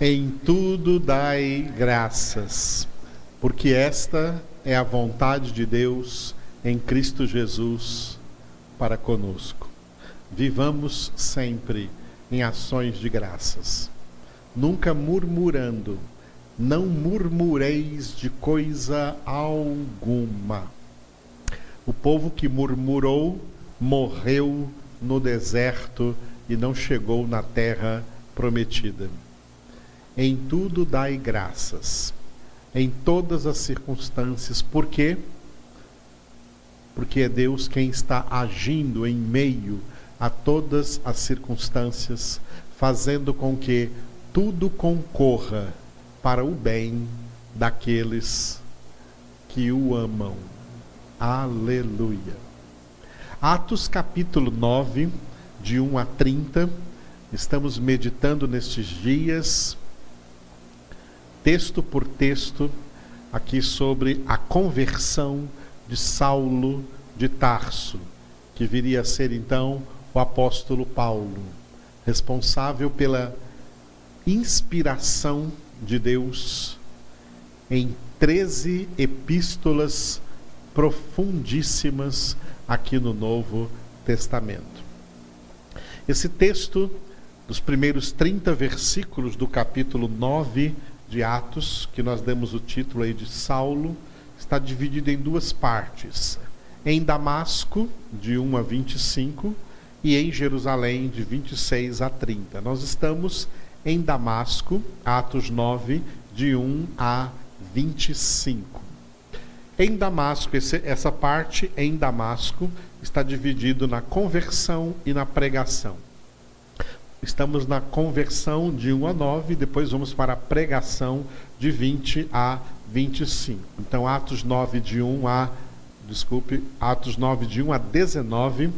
Em tudo dai graças, porque esta é a vontade de Deus em Cristo Jesus para conosco. Vivamos sempre em ações de graças, nunca murmurando, não murmureis de coisa alguma. O povo que murmurou morreu no deserto e não chegou na terra prometida. Em tudo dai graças, em todas as circunstâncias, por quê? Porque é Deus quem está agindo em meio a todas as circunstâncias, fazendo com que tudo concorra para o bem daqueles que o amam. Aleluia. Atos capítulo 9, de 1 a 30. Estamos meditando nestes dias texto por texto, aqui sobre a conversão de Saulo de Tarso, que viria a ser então o apóstolo Paulo, responsável pela inspiração de Deus em 13 epístolas profundíssimas aqui no Novo Testamento. Esse texto, dos primeiros 30 versículos do capítulo 9 de Atos, que nós demos o título aí de Saulo, está dividido em duas partes. Em Damasco, de 1 a 25, e em Jerusalém, de 26 a 30. Nós estamos em Damasco, Atos 9, de 1 a 25. Em Damasco, essa parte em Damasco está dividido na conversão e na pregação. Estamos na conversão de 1 a 9, depois vamos para a pregação de 20 a 25. Então, Atos 9 de 1 a desculpe, Atos 9 de 1 a 19,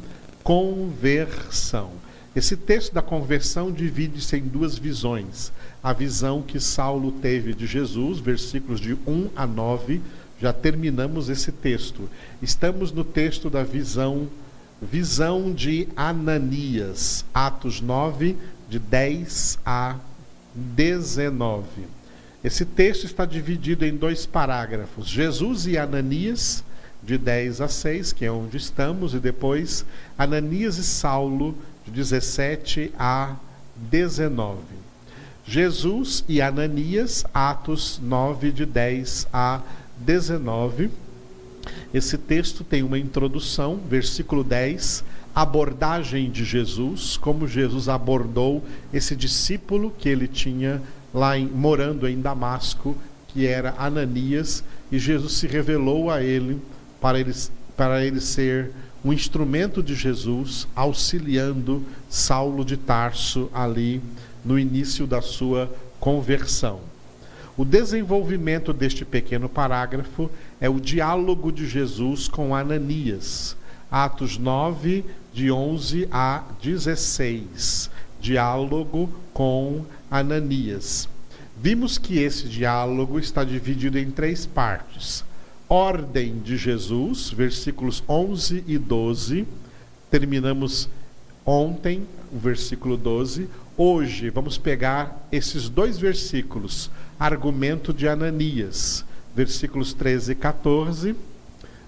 conversão. Esse texto da conversão divide-se em duas visões. A visão que Saulo teve de Jesus, versículos de 1 a 9, já terminamos esse texto. Estamos no texto da visão visão de Ananias, Atos 9, de 10 a 19. Esse texto está dividido em dois parágrafos: Jesus e Ananias, de 10 a 6, que é onde estamos, e depois Ananias e Saulo, de 17 a 19. Jesus e Ananias, Atos 9, de 10 a 19 esse texto tem uma introdução, versículo 10, abordagem de Jesus, como Jesus abordou esse discípulo que ele tinha lá em, morando em Damasco, que era Ananias, e Jesus se revelou a ele para ele, para ele ser um instrumento de Jesus, auxiliando Saulo de Tarso ali no início da sua conversão. O desenvolvimento deste pequeno parágrafo é o diálogo de Jesus com Ananias. Atos 9, de 11 a 16. Diálogo com Ananias. Vimos que esse diálogo está dividido em três partes. Ordem de Jesus, versículos 11 e 12. Terminamos ontem o versículo 12. Hoje vamos pegar esses dois versículos, argumento de Ananias, versículos 13 e 14,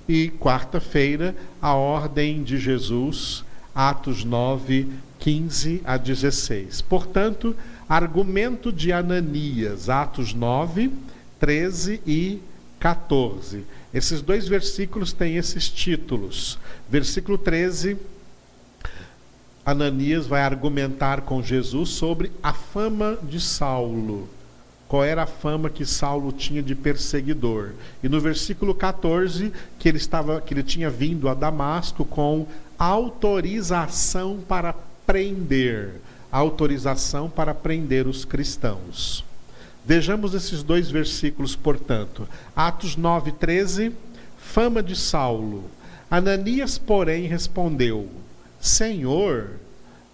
e quarta-feira, a ordem de Jesus, Atos 9, 15 a 16. Portanto, argumento de Ananias, Atos 9, 13 e 14. Esses dois versículos têm esses títulos. Versículo 13, Ananias vai argumentar com Jesus sobre a fama de Saulo qual era a fama que Saulo tinha de perseguidor. E no versículo 14, que ele estava que ele tinha vindo a Damasco com autorização para prender, autorização para prender os cristãos. Vejamos esses dois versículos, portanto. Atos 9:13, fama de Saulo. Ananias, porém, respondeu: Senhor,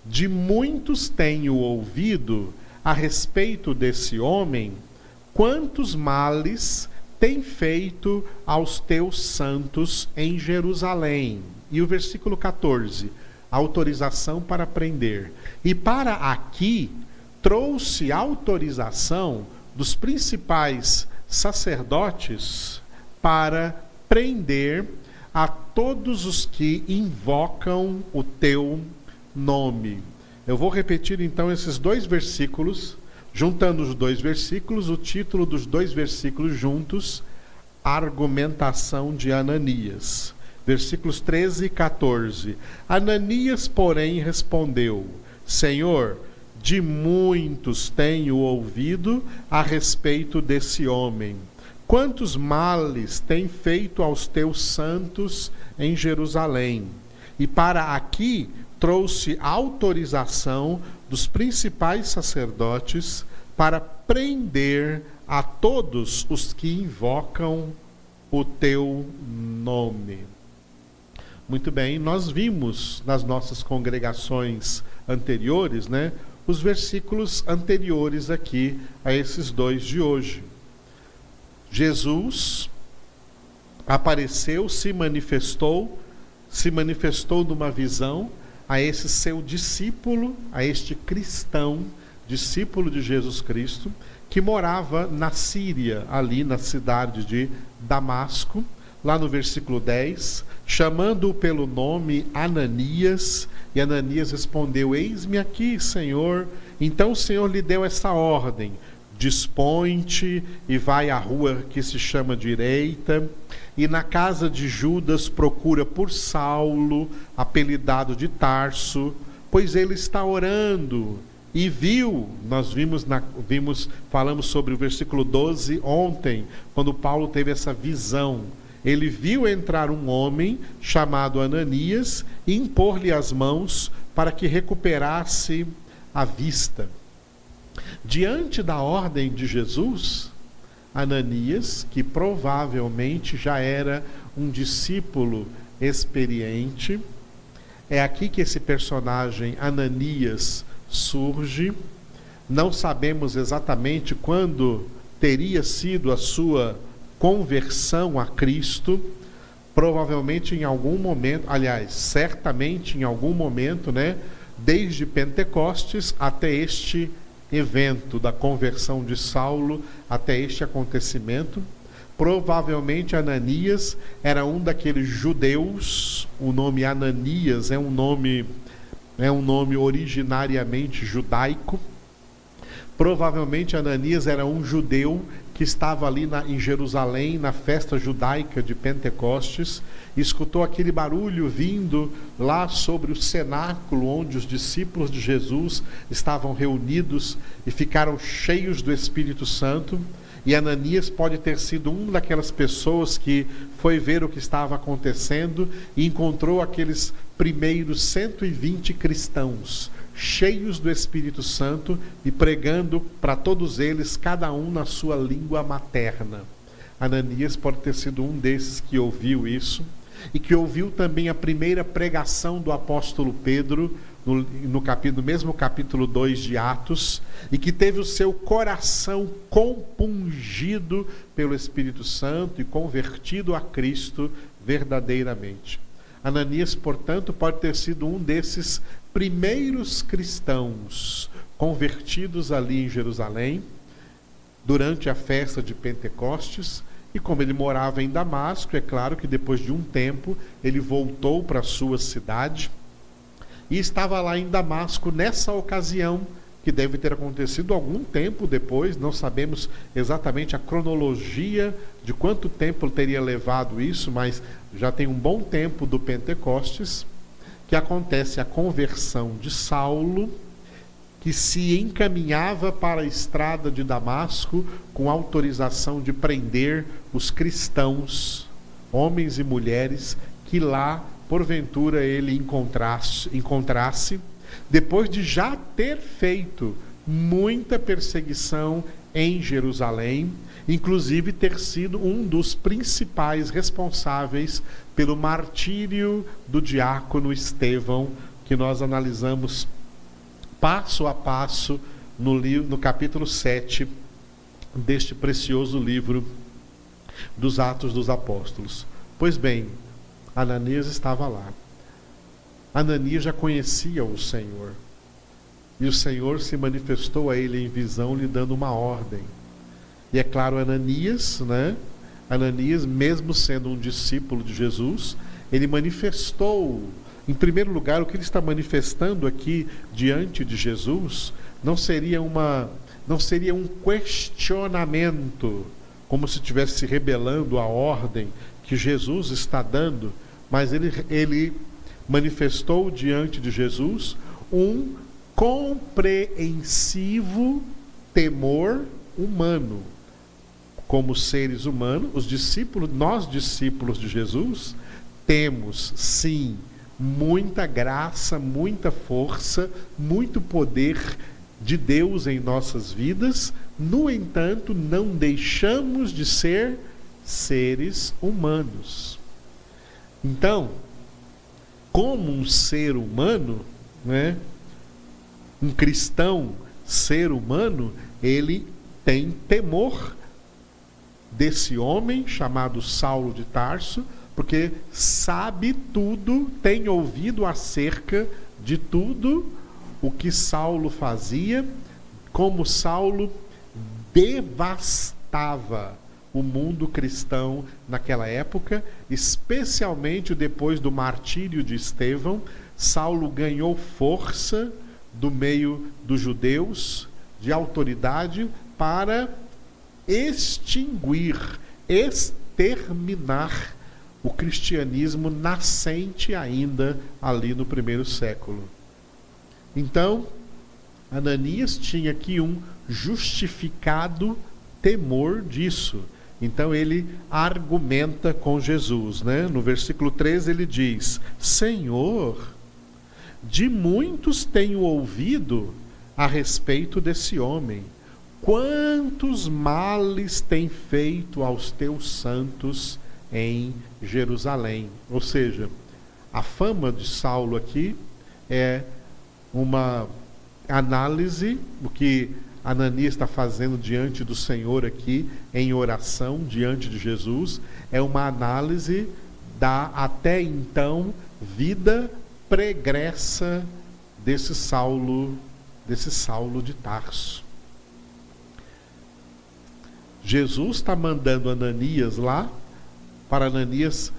de muitos tenho ouvido a respeito desse homem, quantos males tem feito aos teus santos em Jerusalém. E o versículo 14, autorização para prender. E para aqui trouxe autorização dos principais sacerdotes para prender a todos os que invocam o teu nome. Eu vou repetir então esses dois versículos, juntando os dois versículos, o título dos dois versículos juntos, argumentação de Ananias. Versículos 13 e 14. Ananias, porém, respondeu: Senhor, de muitos tenho ouvido a respeito desse homem. Quantos males tem feito aos teus santos em Jerusalém? E para aqui trouxe autorização dos principais sacerdotes para prender a todos os que invocam o teu nome. Muito bem, nós vimos nas nossas congregações anteriores, né, os versículos anteriores aqui a esses dois de hoje. Jesus apareceu, se manifestou, se manifestou numa visão a esse seu discípulo, a este cristão, discípulo de Jesus Cristo, que morava na Síria, ali na cidade de Damasco, lá no versículo 10, chamando-o pelo nome Ananias, e Ananias respondeu: Eis-me aqui, Senhor. Então o Senhor lhe deu essa ordem: Dispõe-te e vai à rua que se chama direita, e na casa de Judas procura por Saulo, apelidado de Tarso, pois ele está orando. E viu, nós vimos, na, vimos, falamos sobre o versículo 12 ontem, quando Paulo teve essa visão ele viu entrar um homem chamado Ananias e impor-lhe as mãos para que recuperasse a vista. Diante da ordem de Jesus, Ananias, que provavelmente já era um discípulo experiente, é aqui que esse personagem Ananias surge. Não sabemos exatamente quando teria sido a sua conversão a Cristo, provavelmente em algum momento, aliás, certamente em algum momento, né, desde Pentecostes até este evento da conversão de Saulo, até este acontecimento. Provavelmente Ananias era um daqueles judeus, o nome Ananias é um nome é um nome originariamente judaico. Provavelmente Ananias era um judeu que estava ali na, em Jerusalém, na festa judaica de Pentecostes, escutou aquele barulho vindo lá sobre o cenáculo onde os discípulos de Jesus estavam reunidos e ficaram cheios do Espírito Santo. E Ananias pode ter sido uma daquelas pessoas que foi ver o que estava acontecendo e encontrou aqueles primeiros 120 cristãos cheios do Espírito Santo e pregando para todos eles, cada um na sua língua materna. Ananias pode ter sido um desses que ouviu isso e que ouviu também a primeira pregação do apóstolo Pedro, no, no, capítulo, no mesmo capítulo 2 de Atos, e que teve o seu coração compungido pelo Espírito Santo e convertido a Cristo verdadeiramente. Ananias, portanto, pode ter sido um desses primeiros cristãos convertidos ali em Jerusalém, durante a festa de Pentecostes, e como ele morava em Damasco, é claro que depois de um tempo ele voltou para a sua cidade e estava lá em Damasco nessa ocasião, que deve ter acontecido algum tempo depois, não sabemos exatamente a cronologia de quanto tempo teria levado isso, mas já tem um bom tempo do Pentecostes que acontece a conversão de Saulo, que se encaminhava para a estrada de Damasco com autorização de prender os cristãos, homens e mulheres, que lá, porventura, ele encontrasse, encontrasse depois de já ter feito muita perseguição em Jerusalém, inclusive ter sido um dos principais responsáveis pelo martírio do diácono Estevão, que nós analisamos passo a passo no, livro, no capítulo 7 deste precioso livro dos Atos dos Apóstolos. Pois bem, Ananias estava lá. Ananias já conhecia o Senhor. E o Senhor se manifestou a ele em visão, lhe dando uma ordem. E é claro, Ananias, né? Ananias, mesmo sendo um discípulo de Jesus, ele manifestou, em primeiro lugar, o que ele está manifestando aqui diante de Jesus não seria uma não seria um questionamento, como se estivesse se rebelando à ordem que Jesus está dando, mas ele, ele manifestou diante de Jesus um compreensivo temor humano. Como seres humanos, os discípulos, nós discípulos de Jesus, temos sim muita graça, muita força, muito poder de Deus em nossas vidas, no entanto, não deixamos de ser seres humanos. Então, como um ser humano, né, um cristão ser humano, ele tem temor desse homem chamado Saulo de Tarso, porque sabe tudo, tem ouvido acerca de tudo o que Saulo fazia, como Saulo devastava o mundo cristão naquela época, especialmente depois do martírio de Estevão, Saulo ganhou força do meio dos judeus, de autoridade, para extinguir, exterminar o cristianismo nascente ainda ali no primeiro século. Então, Ananias tinha aqui um justificado temor disso. Então ele argumenta com Jesus, né? No versículo 13 ele diz: Senhor, de muitos tenho ouvido a respeito desse homem. Quantos males tem feito aos teus santos em Jerusalém? Ou seja, a fama de Saulo aqui é uma análise do que Ananias está fazendo diante do Senhor aqui, em oração, diante de Jesus, é uma análise da até então vida pregressa desse Saulo, desse Saulo de Tarso. Jesus está mandando Ananias lá para Ananias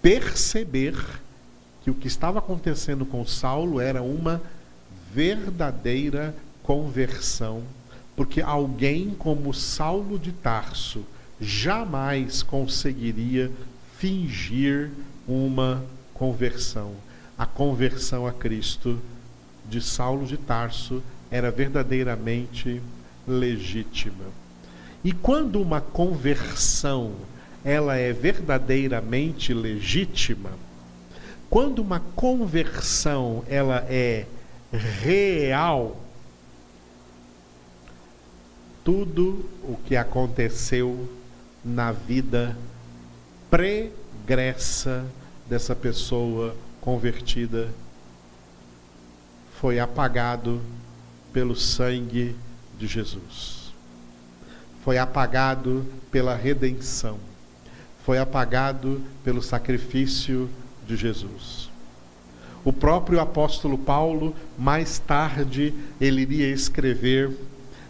perceber que o que estava acontecendo com Saulo era uma verdadeira conversão, porque alguém como Saulo de Tarso jamais conseguiria fingir uma conversão. A conversão a Cristo de Saulo de Tarso era verdadeiramente legítima. E quando uma conversão ela é verdadeiramente legítima, quando uma conversão ela é real, tudo o que aconteceu na vida pregressa dessa pessoa convertida foi apagado pelo sangue de Jesus. Foi apagado pela redenção. Foi apagado pelo sacrifício de Jesus. O próprio apóstolo Paulo, mais tarde, ele iria escrever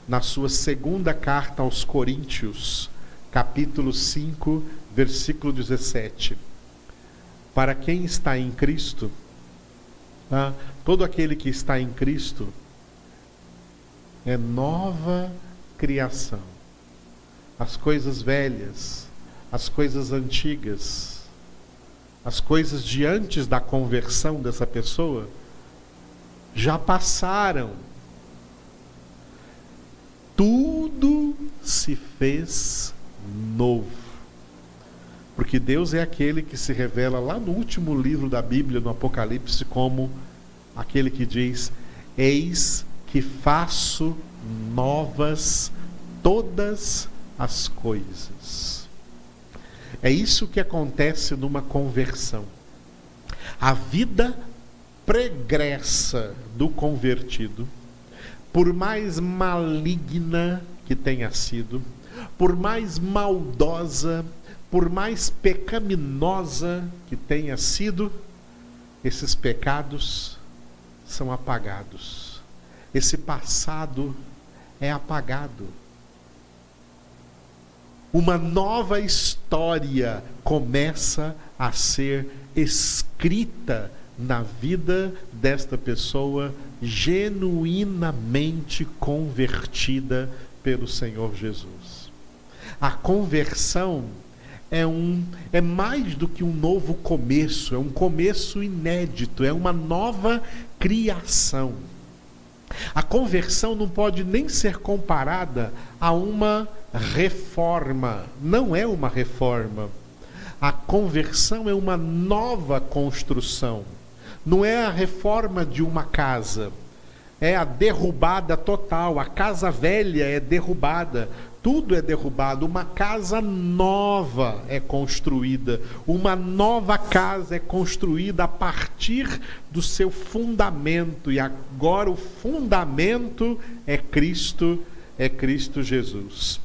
na sua segunda carta aos Coríntios, capítulo 5, versículo 17 para quem está em Cristo, tá? todo aquele que está em Cristo é nova criação. As coisas velhas, as coisas antigas, as coisas de antes da conversão dessa pessoa já passaram. Tudo se fez novo. Porque Deus é aquele que se revela lá no último livro da Bíblia, no Apocalipse, como aquele que diz: Eis que faço novas todas as coisas. É isso que acontece numa conversão. A vida pregressa do convertido, por mais maligna que tenha sido, por mais maldosa por mais pecaminosa que tenha sido, esses pecados são apagados. esse passado é apagado. Uma nova história começa a ser escrita na vida desta pessoa genuinamente convertida pelo Senhor Jesus. A conversão é um é mais do que um novo começo, é um começo inédito, é uma nova criação. A conversão não pode nem ser comparada a uma reforma, não é uma reforma. A conversão é uma nova construção. Não é a reforma de uma casa, é a derrubada total. A casa velha é derrubada, tudo é derrubado. Uma casa nova é construída, uma nova casa é construída a partir do seu fundamento, e agora o fundamento é Cristo, é Cristo Jesus.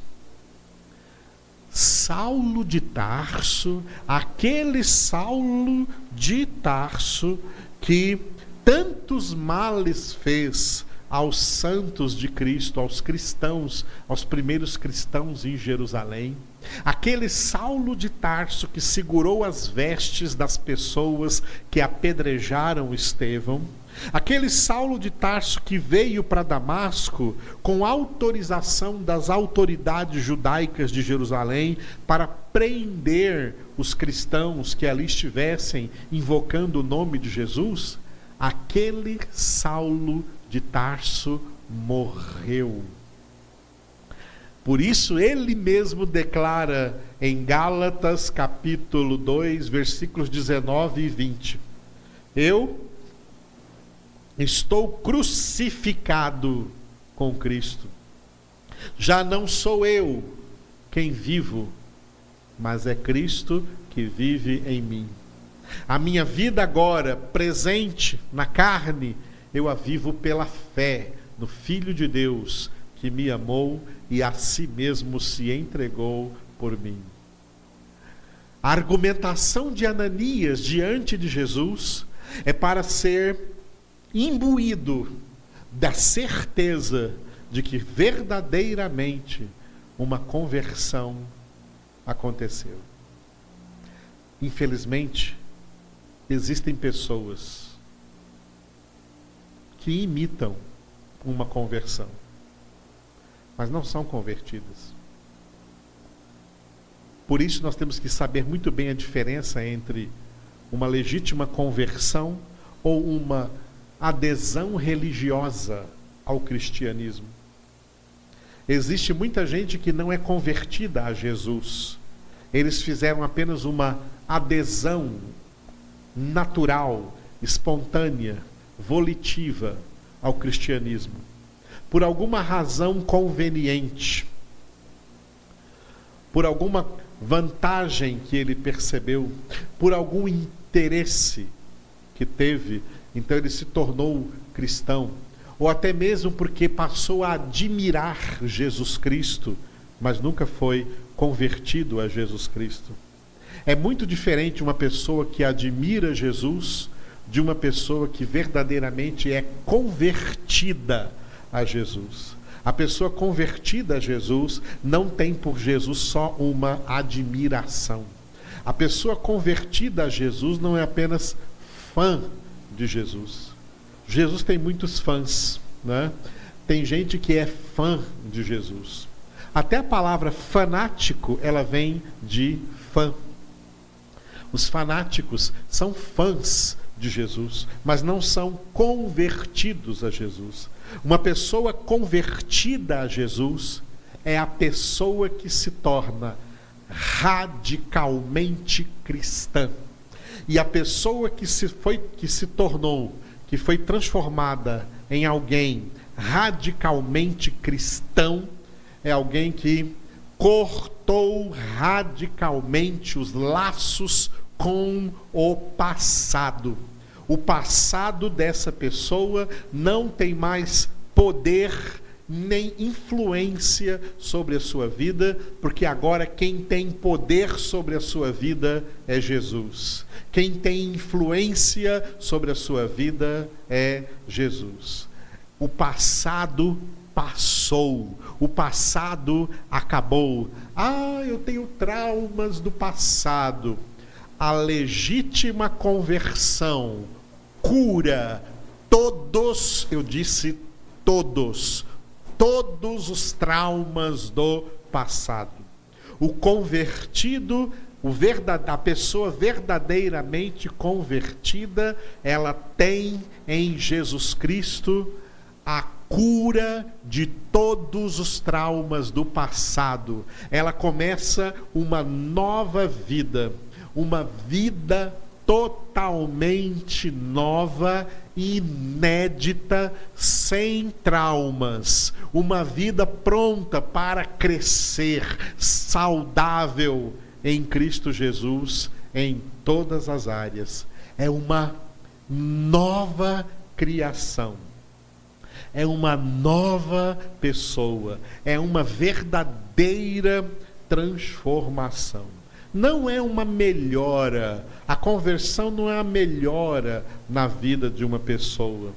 Saulo de Tarso, aquele Saulo de Tarso que tantos males fez aos santos de Cristo, aos cristãos, aos primeiros cristãos em Jerusalém. Aquele Saulo de Tarso que segurou as vestes das pessoas que apedrejaram Estevão. Aquele Saulo de Tarso que veio para Damasco com autorização das autoridades judaicas de Jerusalém para prender os cristãos que ali estivessem invocando o nome de Jesus, aquele Saulo de Tarso morreu. Por isso ele mesmo declara em Gálatas capítulo 2, versículos 19 e 20: Eu estou crucificado com Cristo. Já não sou eu quem vivo, mas é Cristo que vive em mim. A minha vida agora, presente na carne, eu a vivo pela fé no Filho de Deus que me amou e a si mesmo se entregou por mim. A argumentação de Ananias diante de Jesus é para ser imbuído da certeza de que verdadeiramente uma conversão aconteceu. Infelizmente, existem pessoas que imitam uma conversão, mas não são convertidas. Por isso, nós temos que saber muito bem a diferença entre uma legítima conversão ou uma adesão religiosa ao cristianismo. Existe muita gente que não é convertida a Jesus. Eles fizeram apenas uma adesão natural, espontânea, volitiva ao cristianismo. Por alguma razão conveniente, por alguma vantagem que ele percebeu, por algum interesse que teve, então ele se tornou cristão, ou até mesmo porque passou a admirar Jesus Cristo, mas nunca foi convertido a Jesus Cristo. É muito diferente uma pessoa que admira Jesus de uma pessoa que verdadeiramente é convertida a Jesus. A pessoa convertida a Jesus não tem por Jesus só uma admiração. A pessoa convertida a Jesus não é apenas fã de Jesus. Jesus tem muitos fãs, né? Tem gente que é fã de Jesus. Até a palavra fanático, ela vem de fã. Os fanáticos são fãs de Jesus, mas não são convertidos a Jesus. Uma pessoa convertida a Jesus é a pessoa que se torna radicalmente cristã. E a pessoa que se foi que se tornou, que foi transformada em alguém radicalmente cristão, é alguém que cortou radicalmente os laços com o passado. O passado dessa pessoa não tem mais poder nem influência sobre a sua vida, porque agora quem tem poder sobre a sua vida é Jesus. Quem tem influência sobre a sua vida é Jesus. o passado passou, o passado acabou. Ah, eu tenho traumas do passado. A legítima conversão cura todos, eu disse todos, todos os traumas do passado. O convertido, o verdade, a pessoa verdadeiramente convertida, ela tem em Jesus Cristo a cura de todos os traumas do passado. Ela começa uma nova vida, uma vida totalmente nova, inédita, sem traumas, uma vida pronta para crescer, saudável em Cristo Jesus em todas as áreas. É uma nova criação é uma nova pessoa, é uma verdadeira transformação. Não é uma melhora, a conversão não é a melhora na vida de uma pessoa.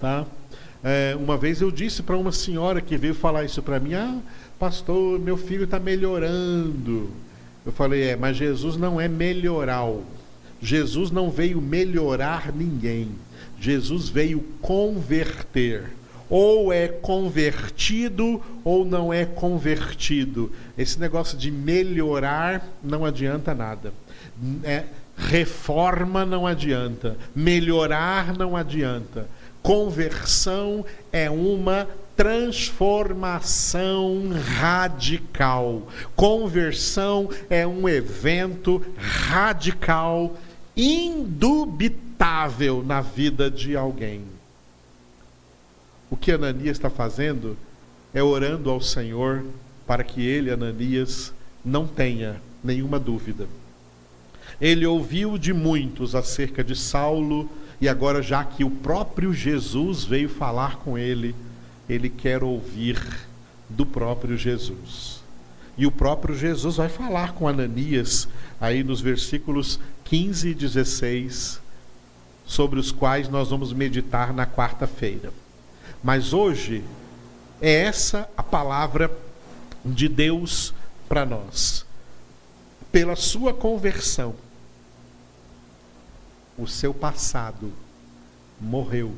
Tá? É, uma vez eu disse para uma senhora que veio falar isso para mim: Ah, pastor, meu filho está melhorando. Eu falei: É, mas Jesus não é melhoral. Jesus não veio melhorar ninguém. Jesus veio converter. Ou é convertido ou não é convertido. Esse negócio de melhorar não adianta nada. É, reforma não adianta. Melhorar não adianta. Conversão é uma transformação radical. Conversão é um evento radical, indubitável na vida de alguém. O que Ananias está fazendo é orando ao Senhor para que ele, Ananias, não tenha nenhuma dúvida. Ele ouviu de muitos acerca de Saulo, e agora, já que o próprio Jesus veio falar com ele, ele quer ouvir do próprio Jesus. E o próprio Jesus vai falar com Ananias, aí nos versículos 15 e 16, sobre os quais nós vamos meditar na quarta-feira. Mas hoje é essa a palavra de Deus para nós. Pela sua conversão, o seu passado morreu.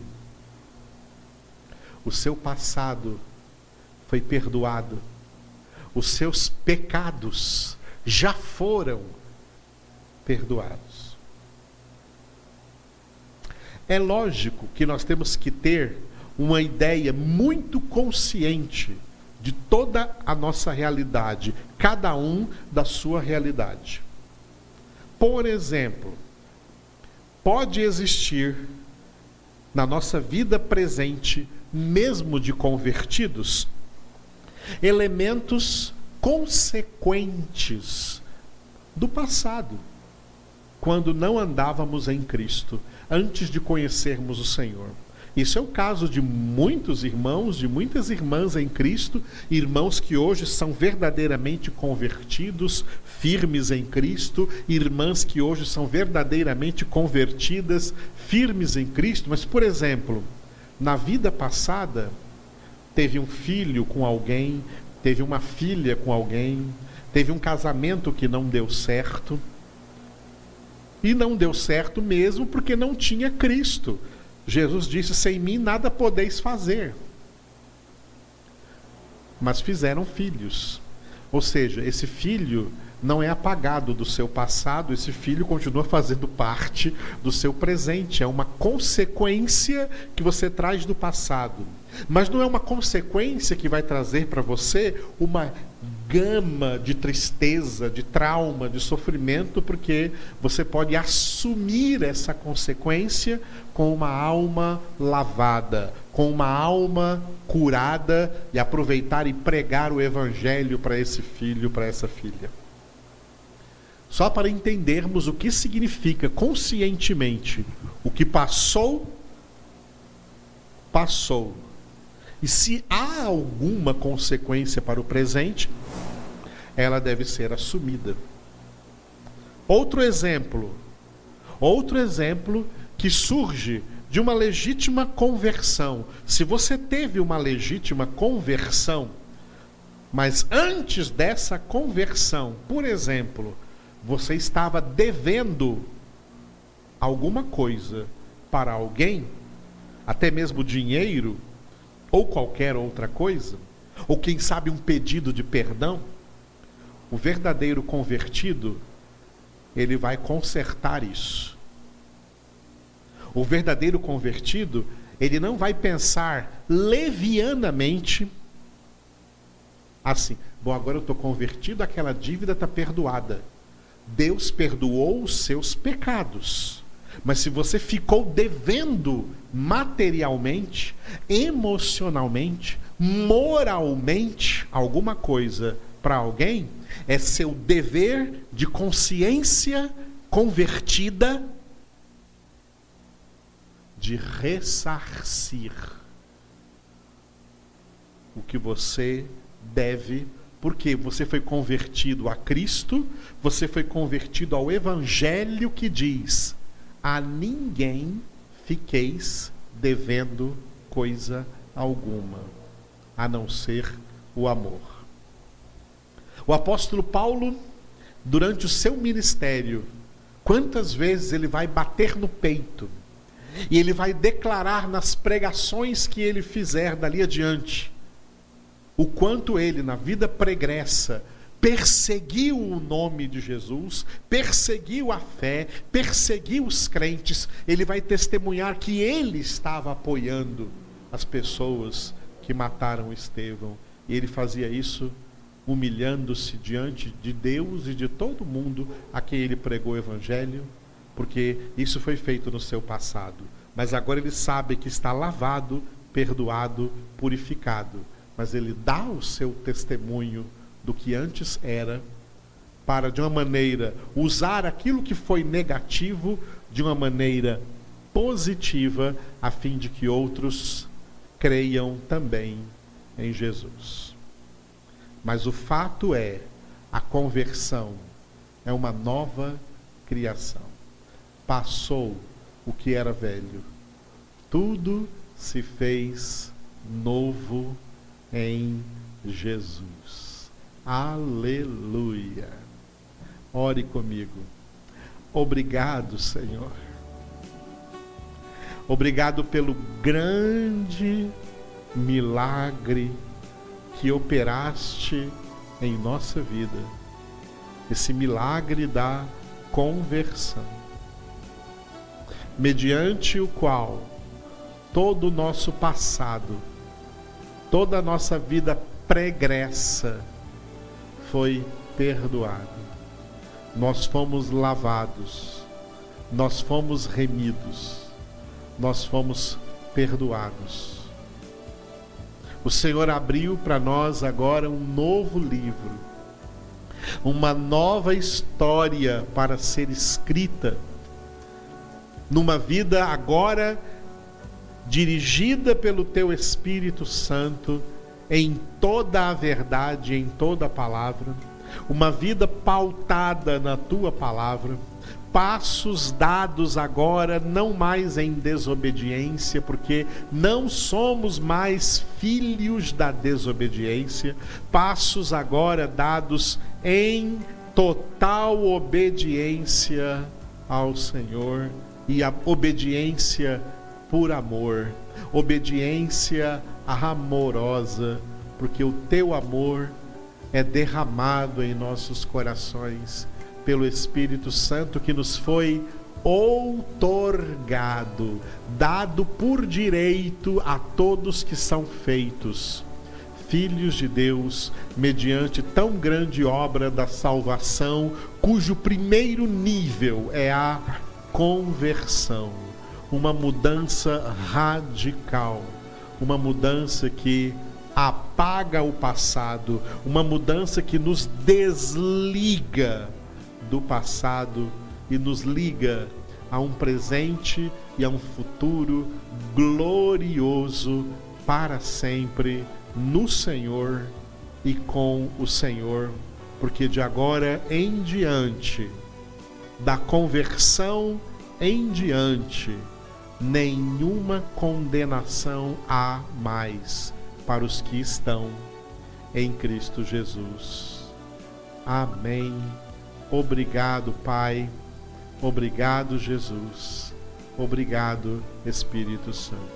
O seu passado foi perdoado. Os seus pecados já foram perdoados. É lógico que nós temos que ter uma ideia muito consciente de toda a nossa realidade, cada um da sua realidade. Por exemplo, pode existir na nossa vida presente, mesmo de convertidos, elementos consequentes do passado, quando não andávamos em Cristo antes de conhecermos o Senhor. Isso é o caso de muitos irmãos, de muitas irmãs em Cristo, irmãos que hoje são verdadeiramente convertidos, firmes em Cristo, irmãs que hoje são verdadeiramente convertidas, firmes em Cristo. Mas, por exemplo, na vida passada, teve um filho com alguém, teve uma filha com alguém, teve um casamento que não deu certo e não deu certo mesmo porque não tinha Cristo. Jesus disse: Sem mim nada podeis fazer. Mas fizeram filhos. Ou seja, esse filho não é apagado do seu passado, esse filho continua fazendo parte do seu presente. É uma consequência que você traz do passado. Mas não é uma consequência que vai trazer para você uma gama de tristeza, de trauma, de sofrimento, porque você pode assumir essa consequência com uma alma lavada, com uma alma curada e aproveitar e pregar o evangelho para esse filho, para essa filha. Só para entendermos o que significa conscientemente o que passou, passou. E se há alguma consequência para o presente, ela deve ser assumida. Outro exemplo, outro exemplo que surge de uma legítima conversão. Se você teve uma legítima conversão, mas antes dessa conversão, por exemplo, você estava devendo alguma coisa para alguém, até mesmo dinheiro ou qualquer outra coisa, ou quem sabe um pedido de perdão, o verdadeiro convertido, ele vai consertar isso. O verdadeiro convertido, ele não vai pensar levianamente assim: bom, agora eu estou convertido, aquela dívida está perdoada. Deus perdoou os seus pecados. Mas se você ficou devendo materialmente, emocionalmente, moralmente alguma coisa para alguém, é seu dever de consciência convertida de ressarcir o que você deve, porque você foi convertido a Cristo, você foi convertido ao Evangelho que diz: a ninguém fiqueis devendo coisa alguma, a não ser o amor. O apóstolo Paulo, durante o seu ministério, quantas vezes ele vai bater no peito e ele vai declarar nas pregações que ele fizer dali adiante o quanto ele, na vida pregressa, perseguiu o nome de Jesus, perseguiu a fé, perseguiu os crentes, ele vai testemunhar que ele estava apoiando as pessoas que mataram Estevão. E ele fazia isso humilhando-se diante de Deus e de todo mundo a quem ele pregou o evangelho, porque isso foi feito no seu passado. Mas agora ele sabe que está lavado, perdoado, purificado. Mas ele dá o seu testemunho do que antes era, para de uma maneira usar aquilo que foi negativo de uma maneira positiva, a fim de que outros creiam também em Jesus. Mas o fato é, a conversão é uma nova criação. Passou o que era velho, tudo se fez novo em Jesus. Aleluia. Ore comigo. Obrigado, Senhor. Obrigado pelo grande milagre que operaste em nossa vida. Esse milagre da conversão, mediante o qual todo o nosso passado, toda a nossa vida pregressa, foi perdoado. Nós fomos lavados, nós fomos remidos, nós fomos perdoados. O Senhor abriu para nós agora um novo livro, uma nova história para ser escrita, numa vida agora dirigida pelo Teu Espírito Santo em toda a verdade, em toda a palavra, uma vida pautada na tua palavra, passos dados agora não mais em desobediência, porque não somos mais filhos da desobediência, passos agora dados em total obediência ao Senhor e a obediência por amor, obediência amorosa, porque o teu amor é derramado em nossos corações pelo Espírito Santo que nos foi outorgado, dado por direito a todos que são feitos filhos de Deus, mediante tão grande obra da salvação, cujo primeiro nível é a conversão, uma mudança radical uma mudança que apaga o passado, uma mudança que nos desliga do passado e nos liga a um presente e a um futuro glorioso para sempre no Senhor e com o Senhor, porque de agora em diante, da conversão em diante, nenhuma condenação há mais para os que estão em Cristo Jesus. Amém. Obrigado, Pai. Obrigado, Jesus. Obrigado, Espírito Santo.